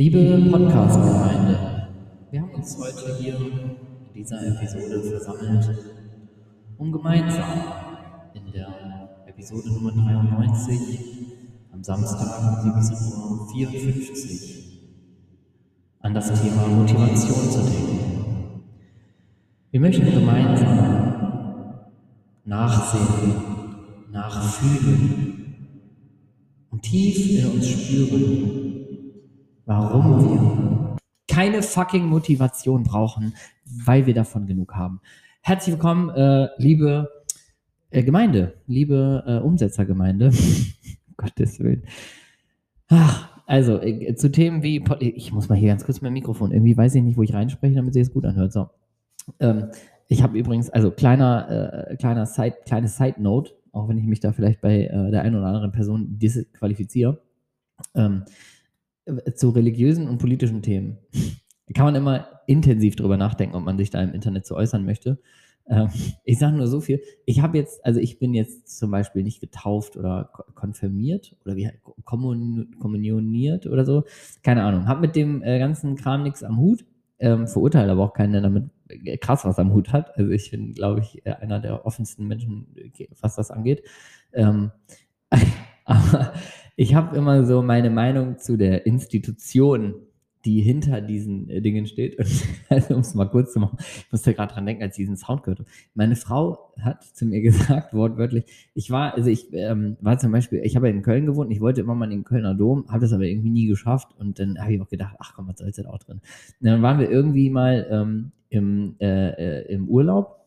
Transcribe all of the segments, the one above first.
Liebe Podcast-Gemeinde, wir haben uns heute hier in dieser Episode versammelt, um gemeinsam in der Episode Nummer 93 am Samstag um 17.54 Uhr an das Thema Motivation zu denken. Wir möchten gemeinsam nachsehen, nachfühlen und tief in uns spüren, warum wir keine fucking Motivation brauchen, weil wir davon genug haben. Herzlich willkommen, äh, liebe äh, Gemeinde, liebe äh, Umsetzergemeinde. Gottes Willen. Ach, also, äh, zu Themen wie, ich muss mal hier ganz kurz mein Mikrofon, irgendwie weiß ich nicht, wo ich reinspreche, damit sich es gut anhört. So. Ähm, ich habe übrigens, also kleiner, äh, kleiner Side, kleine Side Note, auch wenn ich mich da vielleicht bei äh, der einen oder anderen Person disqualifiziere. Ähm, zu religiösen und politischen Themen kann man immer intensiv drüber nachdenken, ob man sich da im Internet zu äußern möchte. Ähm, ich sage nur so viel. Ich habe jetzt, also ich bin jetzt zum Beispiel nicht getauft oder konfirmiert oder wie kommunioniert oder so. Keine Ahnung. Habe mit dem äh, ganzen Kram nichts am Hut. Ähm, verurteile aber auch keinen, der damit äh, krass was am Hut hat. Also ich bin, glaube ich, einer der offensten Menschen, was das angeht. Ähm, aber ich habe immer so meine Meinung zu der Institution, die hinter diesen äh, Dingen steht. Und, also, um es mal kurz zu machen, ich musste gerade dran denken, als ich diesen Sound gehört habe. Meine Frau hat zu mir gesagt, wortwörtlich, ich war, also ich ähm, war zum Beispiel, ich habe in Köln gewohnt, ich wollte immer mal in den Kölner Dom, habe das aber irgendwie nie geschafft. Und dann habe ich auch gedacht, ach komm, was soll jetzt auch drin? Und dann waren wir irgendwie mal ähm, im, äh, äh, im Urlaub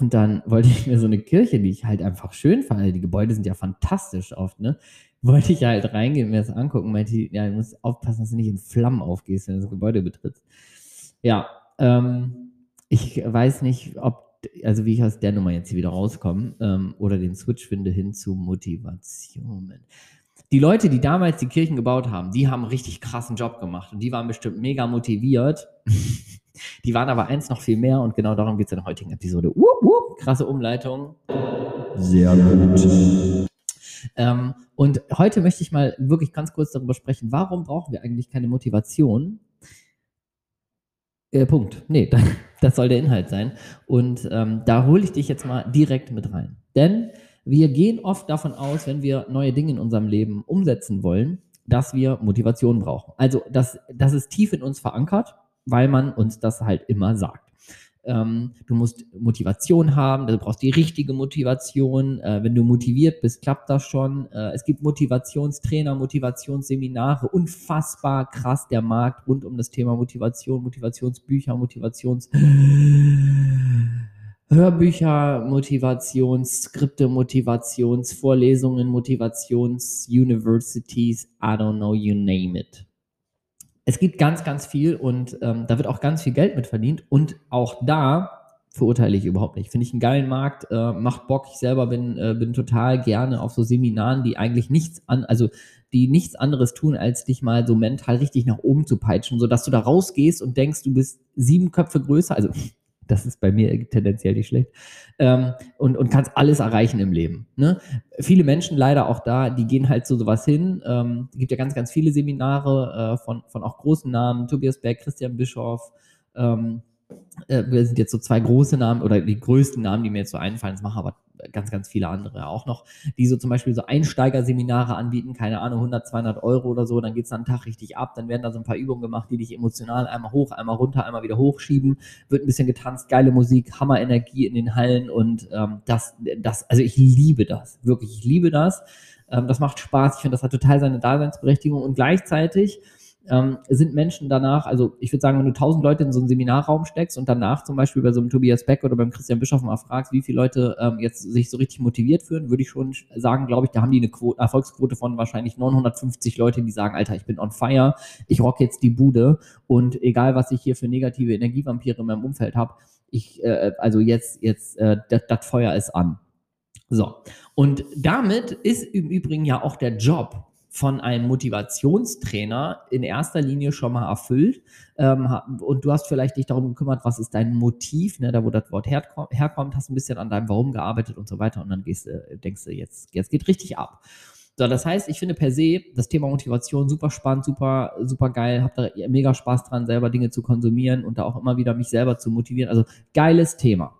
und dann wollte ich mir so eine Kirche, die ich halt einfach schön fand, die Gebäude sind ja fantastisch oft, ne? Wollte ich halt reingehen mir das angucken. Meinte, ja, du musst aufpassen, dass du nicht in Flammen aufgehst, wenn du das Gebäude betrittst. Ja, ähm, ich weiß nicht, ob, also wie ich aus der Nummer jetzt hier wieder rauskomme ähm, oder den Switch finde hin zu Motivation. Die Leute, die damals die Kirchen gebaut haben, die haben einen richtig krassen Job gemacht und die waren bestimmt mega motiviert. die waren aber eins noch viel mehr und genau darum geht es in der heutigen Episode. Uh, uh, krasse Umleitung. Sehr gut. Ähm, und heute möchte ich mal wirklich ganz kurz darüber sprechen, warum brauchen wir eigentlich keine Motivation? Äh, Punkt. Nee, das soll der Inhalt sein. Und ähm, da hole ich dich jetzt mal direkt mit rein. Denn wir gehen oft davon aus, wenn wir neue Dinge in unserem Leben umsetzen wollen, dass wir Motivation brauchen. Also das, das ist tief in uns verankert, weil man uns das halt immer sagt. Ähm, du musst Motivation haben, du brauchst die richtige Motivation. Äh, wenn du motiviert bist, klappt das schon. Äh, es gibt Motivationstrainer, Motivationsseminare, unfassbar krass der Markt rund um das Thema Motivation, Motivationsbücher, Motivations Hörbücher, Motivationsskripte, Motivationsvorlesungen, Motivations-Universities, I don't know, you name it es gibt ganz, ganz viel und ähm, da wird auch ganz viel Geld mit verdient. Und auch da verurteile ich überhaupt nicht. Finde ich einen geilen Markt, äh, macht Bock. Ich selber bin, äh, bin total gerne auf so Seminaren, die eigentlich nichts an, also die nichts anderes tun, als dich mal so mental richtig nach oben zu peitschen, sodass du da rausgehst und denkst, du bist sieben Köpfe größer. Also das ist bei mir tendenziell nicht schlecht, ähm, und, und kannst alles erreichen im Leben. Ne? Viele Menschen leider auch da, die gehen halt zu sowas hin. Ähm, es gibt ja ganz, ganz viele Seminare äh, von, von auch großen Namen, Tobias Beck, Christian Bischoff, ähm, äh, wir sind jetzt so zwei große Namen oder die größten Namen, die mir jetzt so einfallen, das machen aber ganz, ganz viele andere auch noch, die so zum Beispiel so Einsteigerseminare anbieten, keine Ahnung, 100, 200 Euro oder so, dann geht es dann einen Tag richtig ab, dann werden da so ein paar Übungen gemacht, die dich emotional einmal hoch, einmal runter, einmal wieder hochschieben, wird ein bisschen getanzt, geile Musik, Hammer-Energie in den Hallen und ähm, das, das, also ich liebe das, wirklich, ich liebe das, ähm, das macht Spaß, ich finde, das hat total seine Daseinsberechtigung und gleichzeitig ähm, sind Menschen danach, also ich würde sagen, wenn du tausend Leute in so einen Seminarraum steckst und danach zum Beispiel bei so einem Tobias Beck oder beim Christian Bischof mal fragst, wie viele Leute ähm, jetzt sich so richtig motiviert fühlen, würde ich schon sagen, glaube ich, da haben die eine Quote, Erfolgsquote von wahrscheinlich 950 Leute, die sagen, Alter, ich bin on fire, ich rock jetzt die Bude und egal, was ich hier für negative Energievampire in meinem Umfeld habe, ich, äh, also jetzt, jetzt, äh, das Feuer ist an. So. Und damit ist im Übrigen ja auch der Job von einem Motivationstrainer in erster Linie schon mal erfüllt. Ähm, und du hast vielleicht dich darum gekümmert, was ist dein Motiv, ne, da wo das Wort herkommt, hast ein bisschen an deinem Warum gearbeitet und so weiter. Und dann gehst, denkst du, jetzt, jetzt geht richtig ab. So, das heißt, ich finde per se das Thema Motivation super spannend, super, super geil, habe da mega Spaß dran, selber Dinge zu konsumieren und da auch immer wieder mich selber zu motivieren. Also geiles Thema.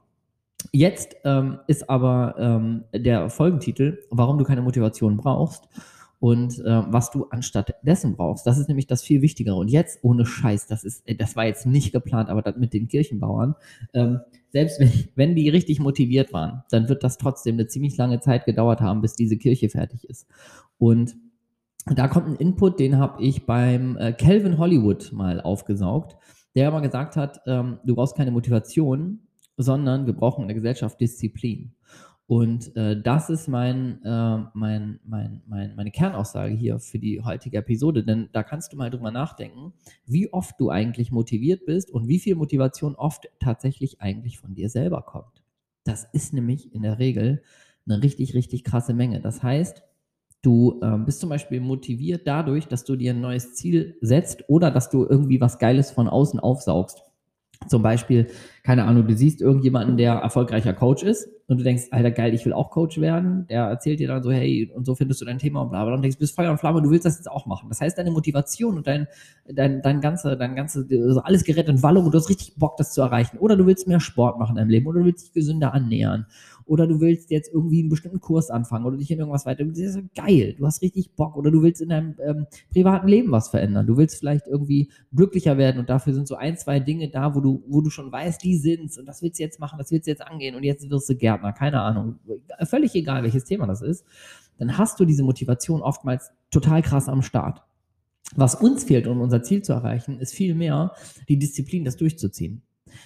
Jetzt ähm, ist aber ähm, der Folgentitel, warum du keine Motivation brauchst und äh, was du anstatt dessen brauchst. Das ist nämlich das viel Wichtigere. Und jetzt ohne Scheiß, das ist, das war jetzt nicht geplant, aber das mit den Kirchenbauern. Ähm, selbst wenn, wenn die richtig motiviert waren, dann wird das trotzdem eine ziemlich lange Zeit gedauert haben, bis diese Kirche fertig ist. Und da kommt ein Input, den habe ich beim äh, Calvin Hollywood mal aufgesaugt, der mal gesagt hat, ähm, du brauchst keine Motivation, sondern wir brauchen in der Gesellschaft Disziplin. Und äh, das ist mein, äh, mein, mein, mein, meine Kernaussage hier für die heutige Episode, denn da kannst du mal drüber nachdenken, wie oft du eigentlich motiviert bist und wie viel Motivation oft tatsächlich eigentlich von dir selber kommt. Das ist nämlich in der Regel eine richtig, richtig krasse Menge. Das heißt, du äh, bist zum Beispiel motiviert dadurch, dass du dir ein neues Ziel setzt oder dass du irgendwie was Geiles von außen aufsaugst. Zum Beispiel, keine Ahnung, du siehst irgendjemanden, der erfolgreicher Coach ist und du denkst, Alter, geil, ich will auch Coach werden. Der erzählt dir dann so, hey, und so findest du dein Thema und bla bla. Und denkst, bist Feuer und Flamme, du willst das jetzt auch machen. Das heißt, deine Motivation und dein, dein, dein ganze, dein ganze, also alles gerät in Wallung und du hast richtig Bock, das zu erreichen. Oder du willst mehr Sport machen in deinem Leben oder du willst dich gesünder annähern oder du willst jetzt irgendwie einen bestimmten Kurs anfangen oder dich in irgendwas weiter. Das ist geil, du hast richtig Bock oder du willst in deinem ähm, privaten Leben was verändern. Du willst vielleicht irgendwie glücklicher werden und dafür sind so ein, zwei Dinge da, wo du, wo du schon weißt, die sind's und das willst du jetzt machen, das willst du jetzt angehen und jetzt wirst du Gärtner, keine Ahnung. Völlig egal, welches Thema das ist. Dann hast du diese Motivation oftmals total krass am Start. Was uns fehlt, um unser Ziel zu erreichen, ist vielmehr die Disziplin, das durchzuziehen.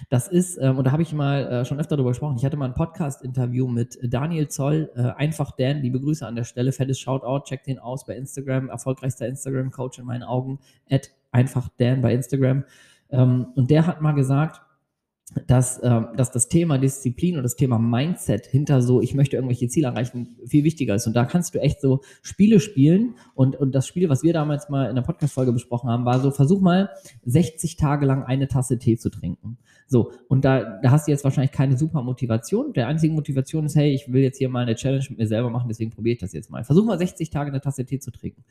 Das ist, ähm, und da habe ich mal äh, schon öfter darüber gesprochen, ich hatte mal ein Podcast-Interview mit Daniel Zoll, äh, einfach Dan, liebe Grüße an der Stelle, fettes Shoutout, checkt den aus bei Instagram, erfolgreichster Instagram-Coach in meinen Augen, at einfach Dan bei Instagram. Ähm, und der hat mal gesagt, dass, äh, dass das Thema Disziplin und das Thema Mindset hinter so, ich möchte irgendwelche Ziele erreichen, viel wichtiger ist. Und da kannst du echt so Spiele spielen. Und, und das Spiel, was wir damals mal in der Podcast-Folge besprochen haben, war so, versuch mal 60 Tage lang eine Tasse Tee zu trinken. So, und da, da hast du jetzt wahrscheinlich keine super Motivation. Der einzige Motivation ist, hey, ich will jetzt hier mal eine Challenge mit mir selber machen, deswegen probiere ich das jetzt mal. Versuch mal 60 Tage eine Tasse Tee zu trinken.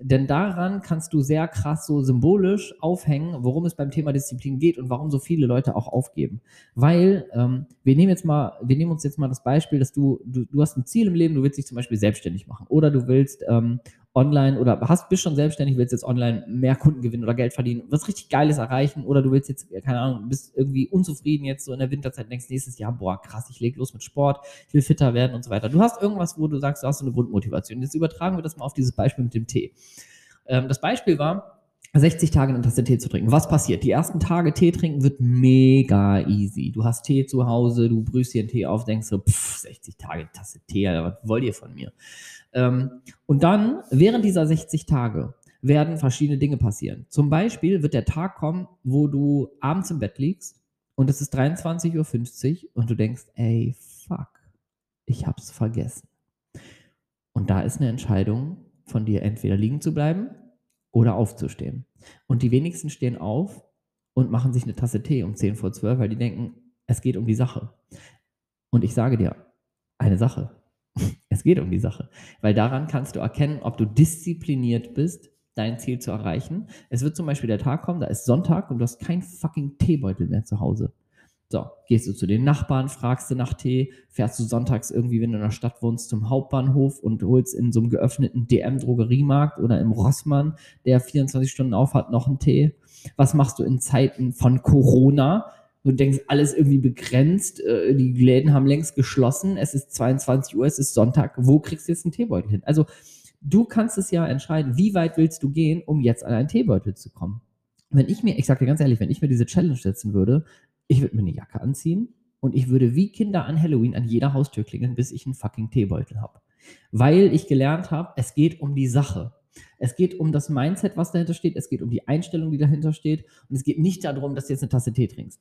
Denn daran kannst du sehr krass so symbolisch aufhängen, worum es beim Thema Disziplin geht und warum so viele Leute auch aufgeben. Weil ähm, wir nehmen jetzt mal, wir nehmen uns jetzt mal das Beispiel, dass du, du, du hast ein Ziel im Leben, du willst dich zum Beispiel selbstständig machen oder du willst ähm, online oder hast, bist schon selbstständig, willst jetzt online mehr Kunden gewinnen oder Geld verdienen, was richtig Geiles erreichen oder du willst jetzt, keine Ahnung, bist irgendwie unzufrieden jetzt so in der Winterzeit, denkst nächstes Jahr, boah, krass, ich leg los mit Sport, ich will fitter werden und so weiter. Du hast irgendwas, wo du sagst, du hast so eine Grundmotivation. Jetzt übertragen wir das mal auf dieses Beispiel mit dem Tee. Ähm, das Beispiel war, 60 Tage eine Tasse Tee zu trinken. Was passiert? Die ersten Tage Tee trinken wird mega easy. Du hast Tee zu Hause, du brühst dir einen Tee auf, denkst so, pff, 60 Tage Tasse Tee, Alter, was wollt ihr von mir? Ähm, und dann, während dieser 60 Tage, werden verschiedene Dinge passieren. Zum Beispiel wird der Tag kommen, wo du abends im Bett liegst und es ist 23.50 Uhr und du denkst, ey, fuck, ich hab's vergessen. Und da ist eine Entscheidung von dir, entweder liegen zu bleiben oder aufzustehen. Und die wenigsten stehen auf und machen sich eine Tasse Tee um 10 vor 12, weil die denken, es geht um die Sache. Und ich sage dir, eine Sache. Es geht um die Sache. Weil daran kannst du erkennen, ob du diszipliniert bist, dein Ziel zu erreichen. Es wird zum Beispiel der Tag kommen, da ist Sonntag und du hast keinen fucking Teebeutel mehr zu Hause. So, gehst du zu den Nachbarn, fragst du nach Tee, fährst du sonntags irgendwie, wenn du in der Stadt wohnst, zum Hauptbahnhof und holst in so einem geöffneten DM-Drogeriemarkt oder im Rossmann, der 24 Stunden auf hat, noch einen Tee. Was machst du in Zeiten von Corona? Du denkst, alles irgendwie begrenzt, äh, die Läden haben längst geschlossen, es ist 22 Uhr, es ist Sonntag, wo kriegst du jetzt einen Teebeutel hin? Also, du kannst es ja entscheiden, wie weit willst du gehen, um jetzt an einen Teebeutel zu kommen. Wenn ich mir, ich sag dir ganz ehrlich, wenn ich mir diese Challenge setzen würde, ich würde mir eine Jacke anziehen und ich würde wie Kinder an Halloween an jeder Haustür klingeln, bis ich einen fucking Teebeutel habe. Weil ich gelernt habe, es geht um die Sache. Es geht um das Mindset, was dahinter steht. Es geht um die Einstellung, die dahinter steht. Und es geht nicht darum, dass du jetzt eine Tasse Tee trinkst.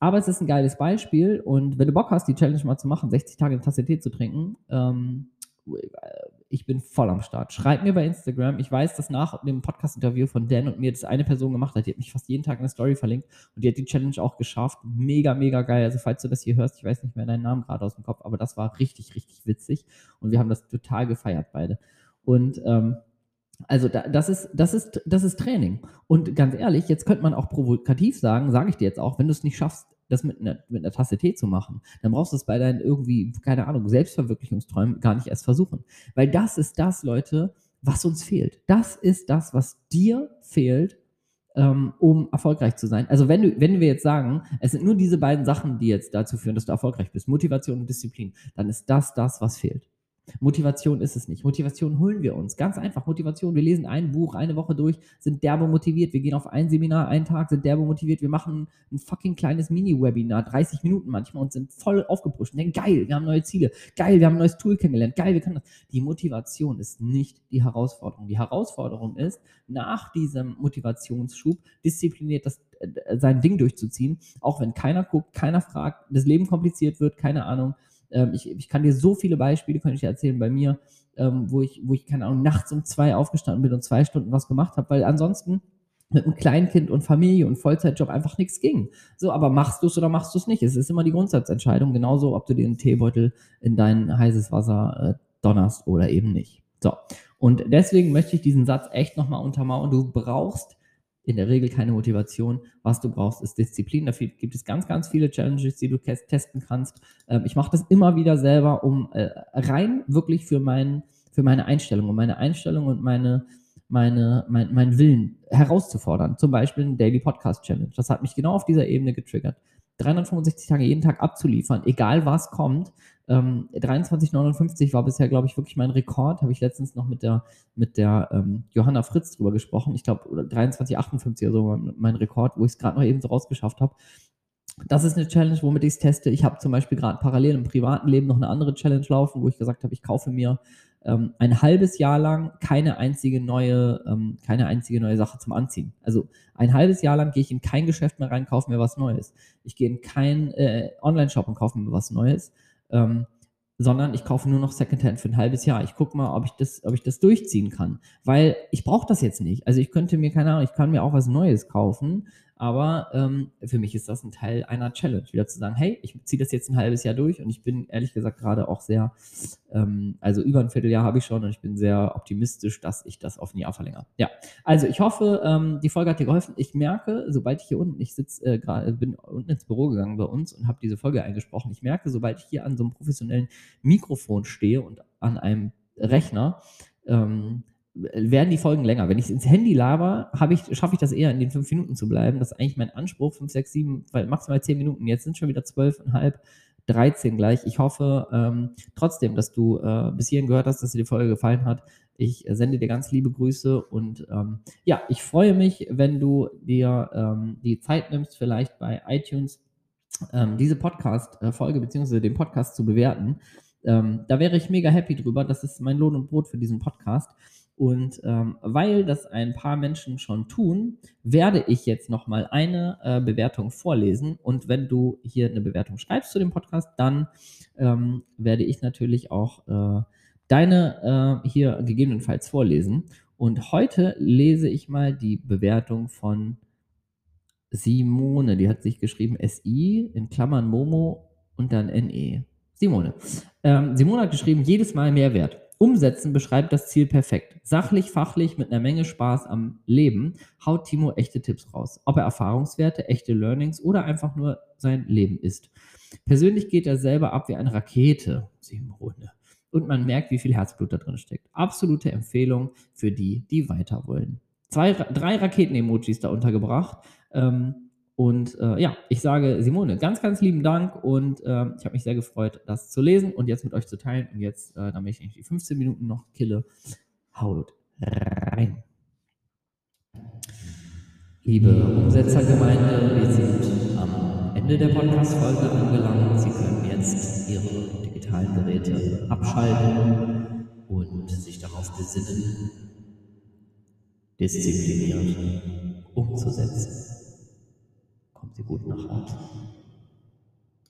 Aber es ist ein geiles Beispiel. Und wenn du Bock hast, die Challenge mal zu machen, 60 Tage eine Tasse Tee zu trinken, ähm, ich bin voll am Start. Schreib mir bei Instagram. Ich weiß, dass nach dem Podcast-Interview von Dan und mir das eine Person gemacht hat. Die hat mich fast jeden Tag in der Story verlinkt und die hat die Challenge auch geschafft. Mega, mega geil. Also, falls du das hier hörst, ich weiß nicht mehr deinen Namen gerade aus dem Kopf, aber das war richtig, richtig witzig und wir haben das total gefeiert beide. Und ähm, also da, das, ist, das, ist, das ist Training. Und ganz ehrlich, jetzt könnte man auch provokativ sagen, sage ich dir jetzt auch, wenn du es nicht schaffst, das mit einer, mit einer Tasse Tee zu machen, dann brauchst du es bei deinen irgendwie, keine Ahnung, Selbstverwirklichungsträumen gar nicht erst versuchen. Weil das ist das, Leute, was uns fehlt. Das ist das, was dir fehlt, ähm, um erfolgreich zu sein. Also wenn, du, wenn wir jetzt sagen, es sind nur diese beiden Sachen, die jetzt dazu führen, dass du erfolgreich bist, Motivation und Disziplin, dann ist das das, was fehlt. Motivation ist es nicht. Motivation holen wir uns. Ganz einfach. Motivation. Wir lesen ein Buch eine Woche durch, sind derbe motiviert. Wir gehen auf ein Seminar einen Tag, sind derbe motiviert. Wir machen ein fucking kleines Mini-Webinar, 30 Minuten manchmal und sind voll aufgepusht und geil, wir haben neue Ziele. Geil, wir haben ein neues Tool kennengelernt. Geil, wir können das. Die Motivation ist nicht die Herausforderung. Die Herausforderung ist, nach diesem Motivationsschub diszipliniert das, äh, sein Ding durchzuziehen, auch wenn keiner guckt, keiner fragt, das Leben kompliziert wird, keine Ahnung ähm, ich, ich kann dir so viele Beispiele, könnte ich erzählen bei mir, ähm, wo ich, wo ich, keine Ahnung, nachts um zwei aufgestanden bin und zwei Stunden was gemacht habe, weil ansonsten mit einem Kleinkind und Familie und Vollzeitjob einfach nichts ging. So, aber machst du es oder machst du es nicht? Es ist immer die Grundsatzentscheidung, genauso ob du einen Teebeutel in dein heißes Wasser äh, donnerst oder eben nicht. So, und deswegen möchte ich diesen Satz echt nochmal untermauern. Du brauchst in der Regel keine Motivation. Was du brauchst, ist Disziplin. Dafür gibt es ganz, ganz viele Challenges, die du testen kannst. Ähm, ich mache das immer wieder selber, um äh, rein wirklich für, mein, für meine Einstellung, um meine Einstellung und meine, meine, mein, meinen Willen herauszufordern. Zum Beispiel ein Daily Podcast Challenge. Das hat mich genau auf dieser Ebene getriggert. 365 Tage jeden Tag abzuliefern, egal was kommt. Ähm, 23,59 war bisher, glaube ich, wirklich mein Rekord. Habe ich letztens noch mit der, mit der ähm, Johanna Fritz drüber gesprochen. Ich glaube, 23,58 oder so mein, mein Rekord, wo ich es gerade noch eben so rausgeschafft habe. Das ist eine Challenge, womit ich es teste. Ich habe zum Beispiel gerade parallel im privaten Leben noch eine andere Challenge laufen, wo ich gesagt habe, ich kaufe mir ähm, ein halbes Jahr lang keine einzige neue, ähm, keine einzige neue Sache zum Anziehen. Also ein halbes Jahr lang gehe ich in kein Geschäft mehr rein, kaufe mir was Neues. Ich gehe in kein äh, Online-Shop und kaufe mir was Neues. Ähm, sondern ich kaufe nur noch Secondhand für ein halbes Jahr. Ich gucke mal, ob ich das, ob ich das durchziehen kann, weil ich brauche das jetzt nicht. Also ich könnte mir keine Ahnung, ich kann mir auch was Neues kaufen, aber ähm, für mich ist das ein Teil einer Challenge, wieder zu sagen, hey, ich ziehe das jetzt ein halbes Jahr durch und ich bin ehrlich gesagt gerade auch sehr, ähm, also über ein Vierteljahr habe ich schon und ich bin sehr optimistisch, dass ich das auf ein Jahr verlängere. Ja, also ich hoffe, ähm, die Folge hat dir geholfen. Ich merke, sobald ich hier unten, ich sitze äh, gerade, bin unten ins Büro gegangen bei uns und habe diese Folge eingesprochen. Ich merke, sobald ich hier an so einem professionellen Mikrofon stehe und an einem Rechner, ähm, werden die Folgen länger. Wenn ich ins Handy laber, ich, schaffe ich das eher in den fünf Minuten zu bleiben. Das ist eigentlich mein Anspruch, fünf, sechs, sieben, maximal zehn Minuten. Jetzt sind schon wieder zwölfeinhalb, dreizehn gleich. Ich hoffe ähm, trotzdem, dass du äh, bis hierhin gehört hast, dass dir die Folge gefallen hat. Ich sende dir ganz liebe Grüße und ähm, ja, ich freue mich, wenn du dir ähm, die Zeit nimmst, vielleicht bei iTunes ähm, diese Podcast-Folge bzw. den Podcast zu bewerten. Ähm, da wäre ich mega happy drüber. Das ist mein Lohn und Brot für diesen Podcast. Und ähm, weil das ein paar Menschen schon tun, werde ich jetzt nochmal eine äh, Bewertung vorlesen. Und wenn du hier eine Bewertung schreibst zu dem Podcast, dann ähm, werde ich natürlich auch äh, deine äh, hier gegebenenfalls vorlesen. Und heute lese ich mal die Bewertung von Simone. Die hat sich geschrieben SI in Klammern Momo und dann NE. Simone. Ähm, Simone hat geschrieben, jedes Mal Mehrwert. Umsetzen beschreibt das Ziel perfekt. Sachlich, fachlich, mit einer Menge Spaß am Leben haut Timo echte Tipps raus. Ob er Erfahrungswerte, echte Learnings oder einfach nur sein Leben ist. Persönlich geht er selber ab wie eine Rakete, Simone. Und man merkt, wie viel Herzblut da drin steckt. Absolute Empfehlung für die, die weiter wollen. Zwei, drei Raketen-Emojis da untergebracht. Ähm, und äh, ja, ich sage Simone, ganz, ganz lieben Dank und äh, ich habe mich sehr gefreut, das zu lesen und jetzt mit euch zu teilen. Und jetzt, äh, damit ich die 15 Minuten noch kille, haut rein. Liebe Umsetzergemeinde, wir sind am Ende der Podcast-Folge angelangt. Sie können jetzt Ihre digitalen Geräte abschalten und sich darauf besinnen, diszipliniert umzusetzen. Sie gut nach Hause.